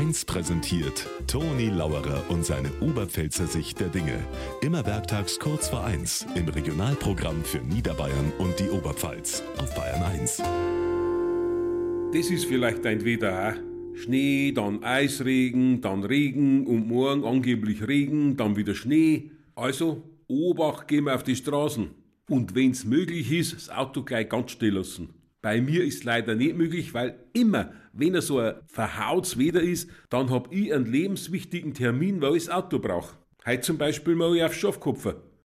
1 präsentiert Toni Lauerer und seine Oberpfälzer Sicht der Dinge. Immer werktags kurz vor 1 im Regionalprogramm für Niederbayern und die Oberpfalz auf Bayern 1. Das ist vielleicht ein Wetter, auch. Schnee, dann Eisregen, dann Regen und morgen angeblich Regen, dann wieder Schnee. Also, Obacht gehen wir auf die Straßen. Und wenn's möglich ist, das Auto gleich ganz still lassen. Bei mir ist leider nicht möglich, weil immer, wenn er so ein verhautes Wetter ist, dann hab ich einen lebenswichtigen Termin, weil ich das Auto brauche. Heute zum Beispiel mal ich auf Schafkopfer.